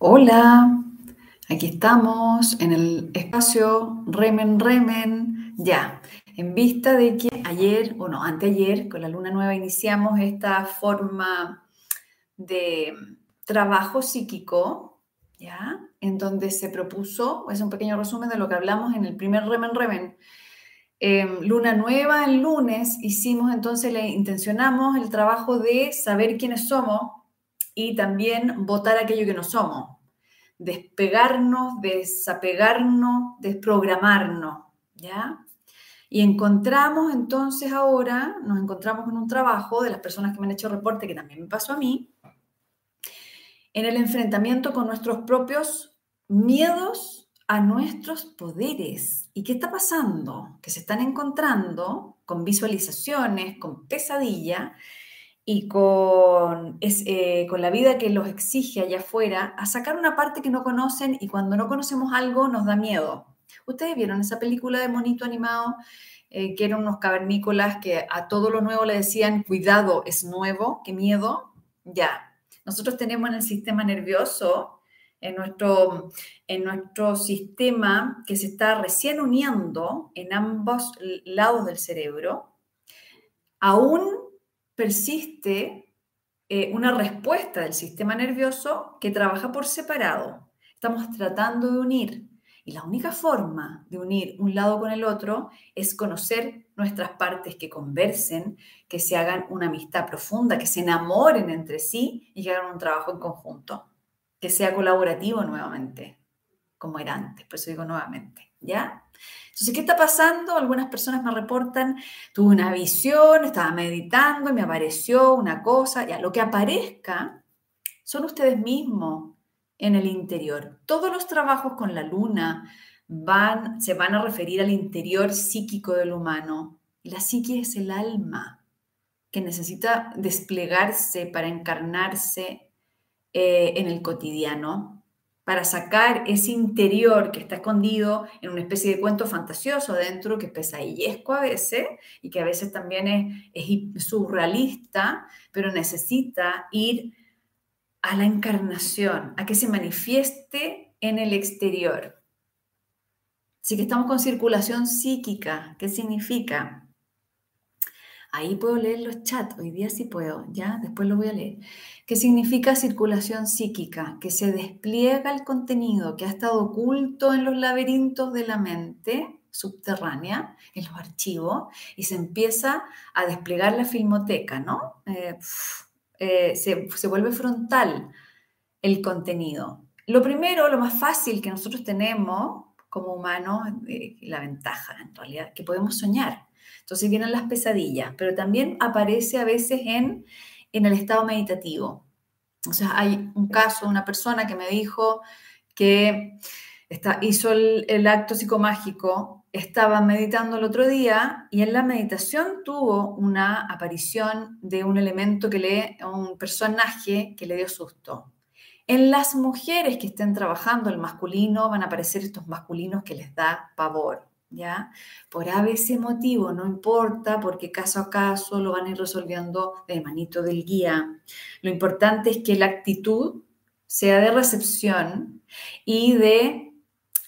Hola, aquí estamos en el espacio Remen Remen, ya, en vista de que ayer, o no, anteayer, con la luna nueva iniciamos esta forma de trabajo psíquico, ya, en donde se propuso, es un pequeño resumen de lo que hablamos en el primer Remen Remen, em, luna nueva el lunes, hicimos entonces, le intencionamos el trabajo de saber quiénes somos y también votar aquello que no somos, despegarnos, desapegarnos, desprogramarnos, ¿ya? Y encontramos entonces ahora, nos encontramos con un trabajo de las personas que me han hecho reporte, que también me pasó a mí, en el enfrentamiento con nuestros propios miedos a nuestros poderes. ¿Y qué está pasando? Que se están encontrando con visualizaciones, con pesadilla, y con, eh, con la vida que los exige allá afuera, a sacar una parte que no conocen y cuando no conocemos algo nos da miedo. ¿Ustedes vieron esa película de monito animado? Eh, que eran unos cavernícolas que a todo lo nuevo le decían, cuidado, es nuevo, qué miedo. Ya, nosotros tenemos en el sistema nervioso, en nuestro, en nuestro sistema que se está recién uniendo en ambos lados del cerebro, aún persiste eh, una respuesta del sistema nervioso que trabaja por separado. Estamos tratando de unir. Y la única forma de unir un lado con el otro es conocer nuestras partes que conversen, que se hagan una amistad profunda, que se enamoren entre sí y que hagan un trabajo en conjunto, que sea colaborativo nuevamente, como era antes, por eso digo nuevamente, ¿ya? Entonces, ¿qué está pasando? Algunas personas me reportan, tuve una visión, estaba meditando y me apareció una cosa, ya, lo que aparezca son ustedes mismos en el interior. Todos los trabajos con la luna van, se van a referir al interior psíquico del humano. La psique es el alma que necesita desplegarse para encarnarse eh, en el cotidiano para sacar ese interior que está escondido en una especie de cuento fantasioso adentro, que es pesadillesco a veces y que a veces también es, es surrealista, pero necesita ir a la encarnación, a que se manifieste en el exterior. Así que estamos con circulación psíquica. ¿Qué significa? Ahí puedo leer los chats, hoy día sí puedo, ya, después lo voy a leer. ¿Qué significa circulación psíquica? Que se despliega el contenido que ha estado oculto en los laberintos de la mente subterránea, en los archivos, y se empieza a desplegar la filmoteca, ¿no? Eh, eh, se, se vuelve frontal el contenido. Lo primero, lo más fácil que nosotros tenemos como humanos, eh, la ventaja en realidad, que podemos soñar. Entonces vienen las pesadillas, pero también aparece a veces en, en el estado meditativo. O sea, hay un caso una persona que me dijo que está, hizo el, el acto psicomágico, estaba meditando el otro día y en la meditación tuvo una aparición de un elemento que le, un personaje que le dio susto. En las mujeres que estén trabajando el masculino van a aparecer estos masculinos que les da pavor. ¿Ya? Por ese motivo, no importa, porque caso a caso lo van a ir resolviendo de manito del guía. Lo importante es que la actitud sea de recepción y de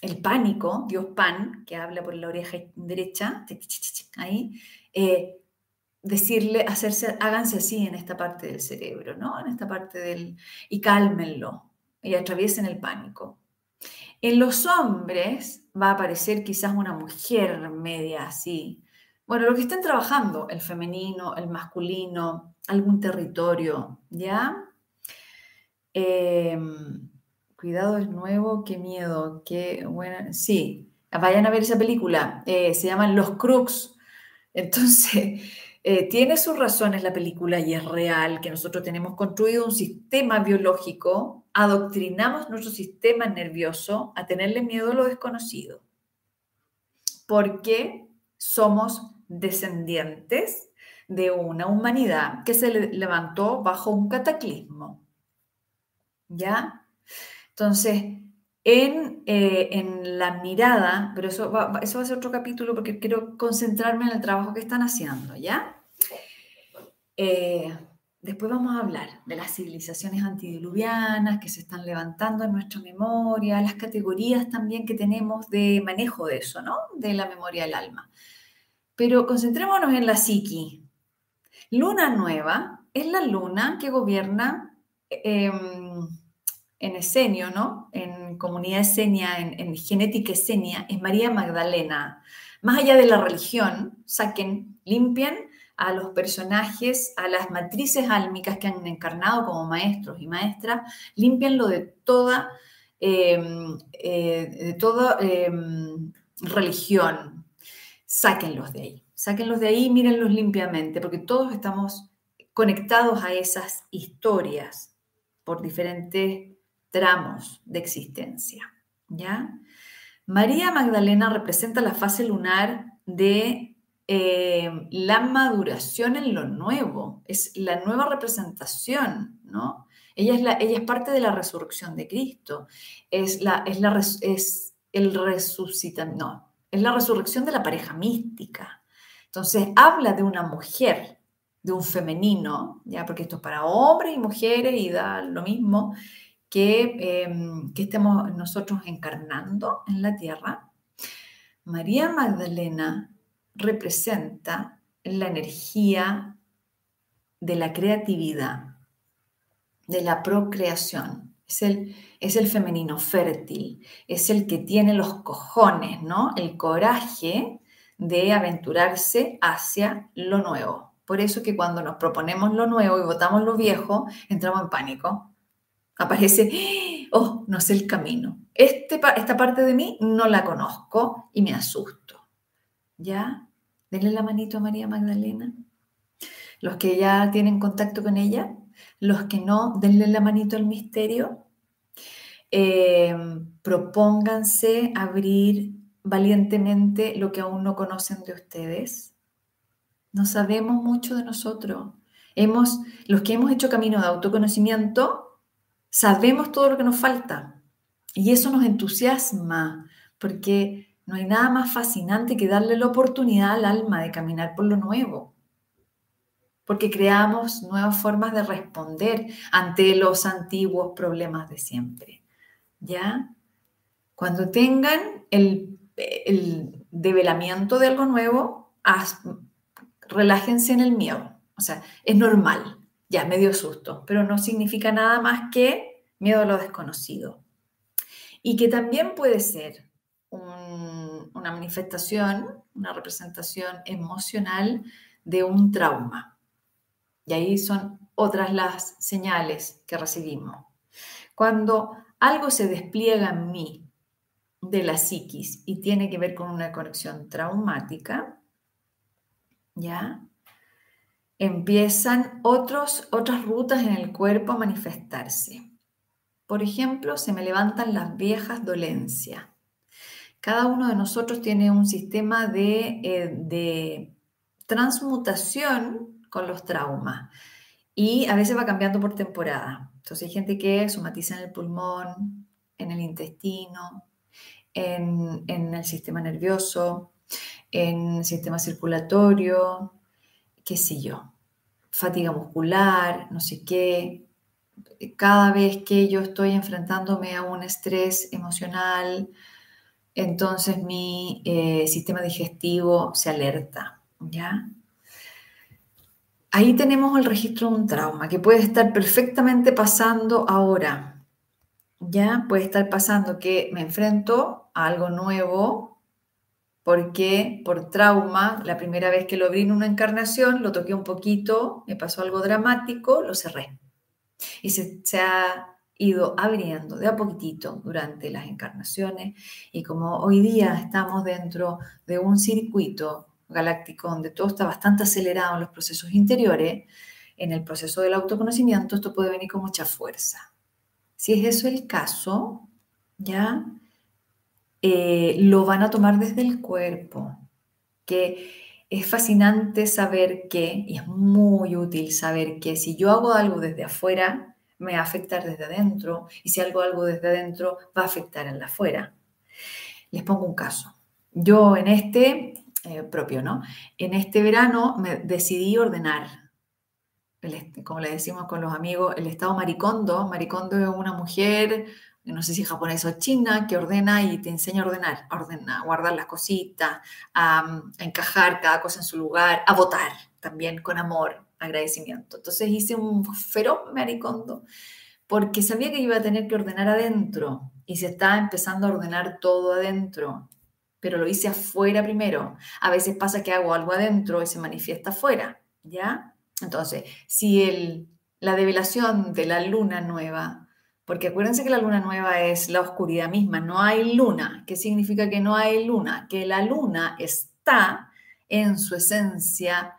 el pánico, Dios pan, que habla por la oreja derecha, ahí, eh, decirle, hacerse, háganse así en esta parte del cerebro, ¿no? En esta parte del... y cálmenlo y atraviesen el pánico. En los hombres va a aparecer quizás una mujer media así. Bueno, lo que estén trabajando, el femenino, el masculino, algún territorio, ¿ya? Em, cuidado es nuevo, qué miedo, qué buena. Sí, vayan a ver esa película, eh, se llaman Los Crux. Entonces, eh, tiene sus razones la película y es real que nosotros tenemos construido un sistema biológico, adoctrinamos nuestro sistema nervioso a tenerle miedo a lo desconocido, porque somos descendientes de una humanidad que se levantó bajo un cataclismo. ¿Ya? Entonces, en, eh, en, la mirada, pero eso va, eso va a ser otro capítulo porque quiero concentrarme en el trabajo que están haciendo, ¿ya? Eh, después vamos a hablar de las civilizaciones antidiluvianas que se están levantando en nuestra memoria, las categorías también que tenemos de manejo de eso, ¿no? De la memoria del alma. Pero concentrémonos en la psiqui. Luna nueva es la luna que gobierna em, en Esenio, ¿no? En comunidad esenia, en, en genética esenia, es María Magdalena. Más allá de la religión, saquen, limpien a los personajes, a las matrices álmicas que han encarnado como maestros y maestras, limpianlo de toda, em, eh, de toda em, religión. Sáquenlos de ahí, sáquenlos de ahí, mírenlos limpiamente, porque todos estamos conectados a esas historias por diferentes tramos de existencia. ¿Ya? María Magdalena representa la fase lunar de eh, la maduración en lo nuevo, es la nueva representación, ¿no? Ella es, la, ella es parte de la resurrección de Cristo, es, la, es, la, es el resucitamiento, no, es la resurrección de la pareja mística. Entonces, habla de una mujer, de un femenino, ya porque esto es para hombres y mujeres y da lo mismo que, em, que estemos nosotros encarnando en la tierra. María Magdalena representa la energía de la creatividad, de la procreación. Es el, es el femenino fértil, es el que tiene los cojones, ¿no? El coraje de aventurarse hacia lo nuevo. Por eso que cuando nos proponemos lo nuevo y votamos lo viejo, entramos en pánico. Aparece, oh, no sé el camino. Este, esta parte de mí no la conozco y me asusto. ¿Ya? Denle la manito a María Magdalena. Los que ya tienen contacto con ella, los que no, denle la manito al misterio. Eh, propónganse abrir valientemente lo que aún no conocen de ustedes. No sabemos mucho de nosotros. Hemos, los que hemos hecho camino de autoconocimiento, sabemos todo lo que nos falta. Y eso nos entusiasma, porque no hay nada más fascinante que darle la oportunidad al alma de caminar por lo nuevo, porque creamos nuevas formas de responder ante los antiguos problemas de siempre. ¿Ya? Cuando tengan el, develamiento de algo nuevo, relájense en el miedo. O sea, es normal, ya, medio susto, pero no significa nada más que miedo a lo desconocido. Y que también puede ser una manifestación, una representación emocional de un trauma. Y ahí son otras las señales que recibimos. Cuando algo se despliega en mí de la psiquis y tiene que ver con una conexión traumática, ¿ya? Empiezan otros, otras rutas en el cuerpo a manifestarse. Por ejemplo, se me levantan las viejas dolencias cada uno de nosotros tiene un sistema eh, de, transmutación con los traumas y a veces va cambiando por temporada. Entonces hay gente que somatiza en el pulmón, en el intestino, en, en el sistema nervioso, en el sistema circulatorio, qué sé yo, fatiga muscular, no sé qué. Cada vez que yo estoy enfrentándome a un estrés emocional, entonces mi eh, sistema digestivo se alerta, ¿ya? Ahí tenemos el registro de un trauma que puede estar perfectamente pasando ahora, ¿ya? Puede estar pasando que me enfrento a algo nuevo porque por trauma, la primera vez que lo abrí en una encarnación, lo toqué un poquito, me pasó algo dramático, lo cerré. Y se, se ha ido abriendo de a poquitito durante las encarnaciones y como hoy día estamos dentro de un circuito galáctico donde todo está bastante acelerado en los procesos interiores, en el proceso del autoconocimiento esto puede venir con mucha fuerza. Si es eso el caso, ya eh, lo van a tomar desde el cuerpo, que es fascinante saber que, y es muy útil saber que si yo hago algo desde afuera, me va a afectar desde adentro y si algo algo desde adentro va a afectar en la afuera. Les pongo un caso. Yo en este, eh, propio, ¿no? En este verano me decidí ordenar. como le decimos con los amigos, el estado maricondo. Maricondo es una mujer, no sé si japonesa o china, que ordena y te enseña a ordenar, a guardar las cositas, a, encajar cada cosa en su lugar, a votar también con amor, agradecimiento. Entonces hice un feroz maricondo porque sabía que iba a tener que ordenar adentro y se estaba empezando a ordenar todo adentro, pero lo hice afuera primero. A veces pasa que hago algo adentro y se manifiesta afuera, ¿ya? Entonces, si el, la develación de la luna nueva, porque acuérdense que la luna nueva es la oscuridad misma, no hay luna. ¿Qué significa que no hay luna? Que la luna está en su esencia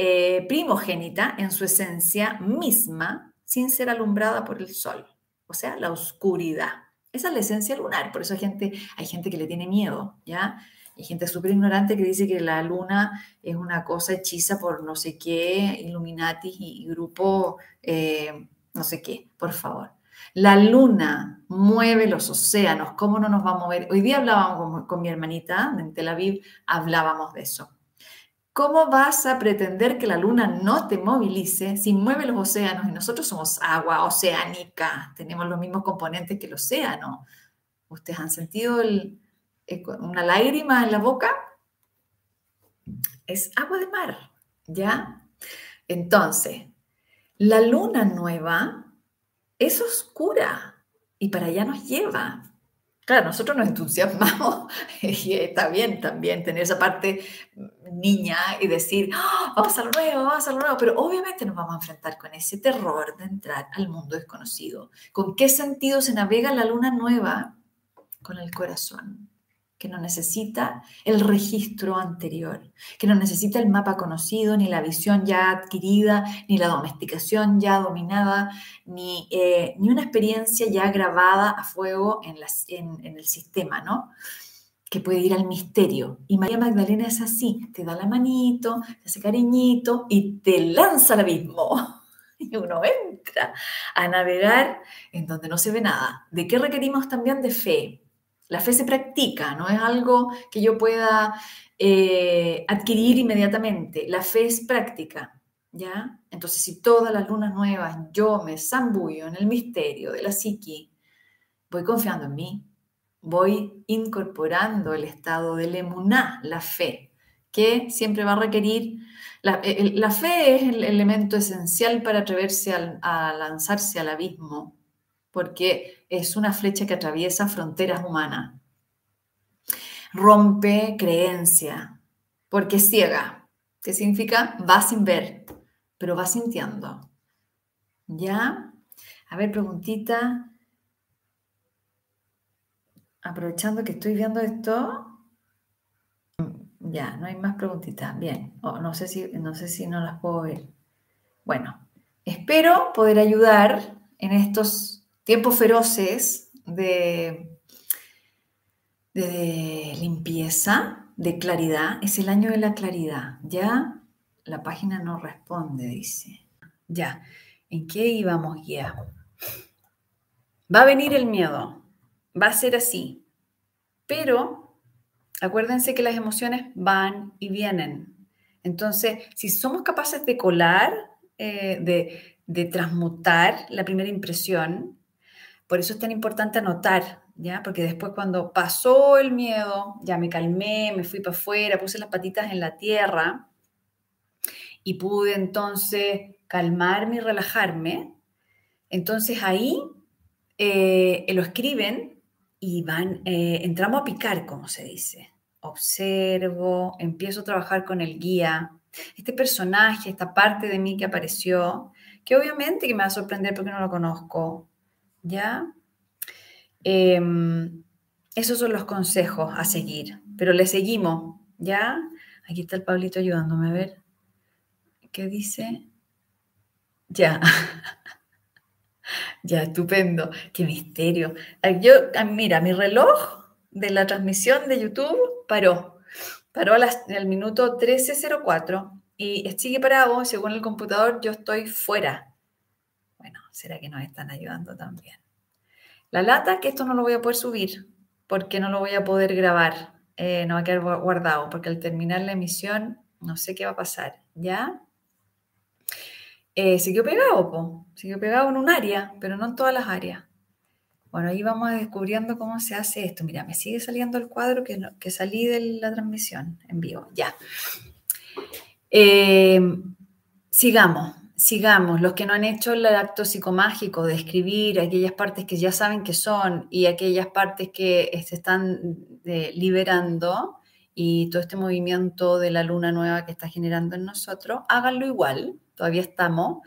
eh, primogénita, en su esencia misma, sin ser alumbrada por el sol. O sea, la oscuridad. Esa es la esencia lunar. Por eso hay gente, hay gente que le tiene miedo, ¿ya? Hay gente súper ignorante que dice que la luna es una cosa hechiza por no sé qué, Illuminati y, grupo eh, no sé qué, por favor. La luna mueve los océanos, ¿cómo no nos va a mover? Hoy día hablábamos con, mi hermanita en Tel Aviv, hablábamos de eso. ¿Cómo vas a pretender que la luna no te movilice si mueve los océanos y nosotros somos agua oceánica, tenemos los mismos componentes que el océano? ¿Ustedes han sentido una lágrima en la boca, es agua de mar, ¿ya? Entonces, la luna nueva es oscura y para allá nos lleva. Claro, nosotros nos entusiasmamos y está bien también tener esa parte niña y decir, ¡Ah! vamos a lo nuevo, vamos a lo nuevo, pero obviamente nos vamos a enfrentar con ese terror de entrar al mundo desconocido. ¿Con qué sentido se navega la luna nueva? Con el corazón que no necesita el registro anterior, que no necesita el mapa conocido, ni la visión ya adquirida, ni la domesticación ya dominada, ni, eh, ni una experiencia ya grabada a fuego en, en, el sistema, ¿no? Que puede ir al misterio. Y María Magdalena es así, te da la manito, te hace cariñito y te lanza al abismo. Y uno entra a navegar en donde no se ve nada. ¿De qué requerimos también de fe? La fe se practica, no es algo que yo pueda eh, adquirir inmediatamente. La fe es práctica, ¿ya? Entonces, si todas las lunas nuevas yo me zambullo en el misterio de la psiqui, voy confiando en mí, voy incorporando el estado del emuná, la fe, que siempre va a requerir. La, fe es el elemento esencial para atreverse a lanzarse al abismo porque es una flecha que atraviesa fronteras humanas. Rompe creencia, porque es ciega. ¿Qué significa? Va sin ver, pero va sintiendo. ¿Ya? A ver, preguntita. Aprovechando que estoy viendo esto. Ya, no hay más preguntitas. Bien. no, sé si, no sé si no las puedo ver. Bueno, espero poder ayudar en estos tiempos feroces de, de limpieza, de claridad. Es el año de la claridad. Ya la página no responde, dice. Ya, ¿en qué íbamos ya? Va a venir el miedo, va a ser así, pero acuérdense que las emociones van y vienen. Entonces, si somos capaces de colar, eh, de, de transmutar la primera impresión, por eso es tan importante anotar, ¿ya? Porque después cuando pasó el miedo, ya me calmé, me fui para afuera, puse las patitas en la tierra y pude entonces calmarme y relajarme. Entonces ahí eh, lo escriben y van, eh, entramos a picar, como se dice. Observo, empiezo a trabajar con el guía. Este personaje, esta parte de mí que apareció, que obviamente que me va a sorprender porque no lo conozco, ¿ya? Em, esos son los consejos a seguir, pero le seguimos, ¿ya? Aquí está el Pablito ayudándome a ver. ¿Qué dice? Ya. ya, estupendo. Qué misterio. Yo, ah, mira, mi reloj de la transmisión de YouTube paró. Paró en el minuto 13.04 y sigue parado. Según el computador, yo estoy fuera ¿será que nos están ayudando también? La lata, que esto no lo voy a poder subir porque no lo voy a poder grabar, eh, no va a quedar guardado, porque al terminar la emisión no sé qué va a pasar, ¿ya? eh, quedó pegado, po. quedó pegado en un área, pero no en todas las áreas. Bueno, ahí vamos descubriendo cómo se hace esto. Mira, me sigue saliendo el cuadro que, que salí de la transmisión en vivo. Ya. Eh, sigamos, sigamos. Los que no han hecho el acto psicomágico de escribir aquellas partes que ya saben que son y aquellas partes que se están eh, liberando y todo este movimiento de la luna nueva que está generando en nosotros, háganlo igual. Todavía estamos.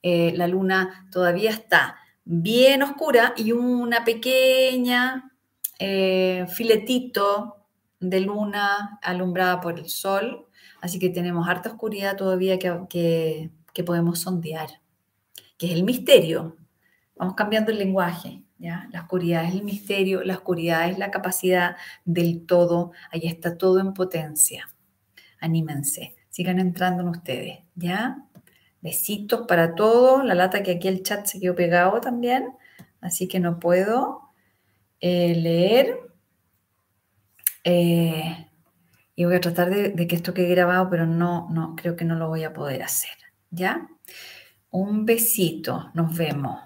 Eh, la luna todavía está bien oscura y una pequeña eh, filetito de luna alumbrada por el sol. Así que tenemos harta oscuridad todavía que, podemos sondear, que es el misterio. Vamos cambiando el lenguaje. ¿Ya? La oscuridad es el misterio, la oscuridad es la capacidad del todo, ahí está todo en potencia. Anímense, sigan entrando en ustedes, ¿ya? Besitos para todos. La lata que aquí el chat se quedó pegado también, así que no puedo eh, leer. Eh, y voy a tratar de, de, que esto quede grabado, pero no, no, creo que no lo voy a poder hacer. ¿Ya? Un besito. Nos vemos.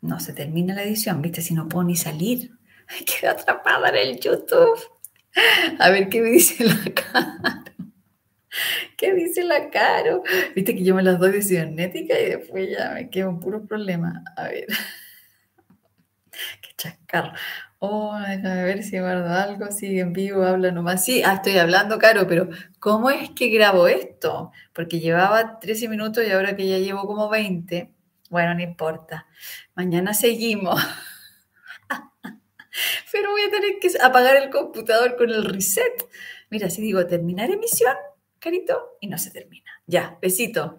No se termina la edición, ¿viste? Si no puedo ni salir. Quedo atrapada en el YouTube. A ver qué me dice la cara. ¿Qué dice la Caro? Viste que yo me las doy de cibernética y después ya me quedo un puro problema. A ver. Qué chascarro. Oh, déjame ver si guardo algo. Sigue en vivo, habla nomás. Sí, ah, estoy hablando, Caro, pero ¿cómo es que grabo esto? Porque llevaba 13 minutos y ahora que ya llevo como 20. Bueno, no importa. Mañana seguimos. Pero voy a tener que apagar el computador con el reset. Mira, si digo terminar emisión, carito, y no se termina. Ya, besito.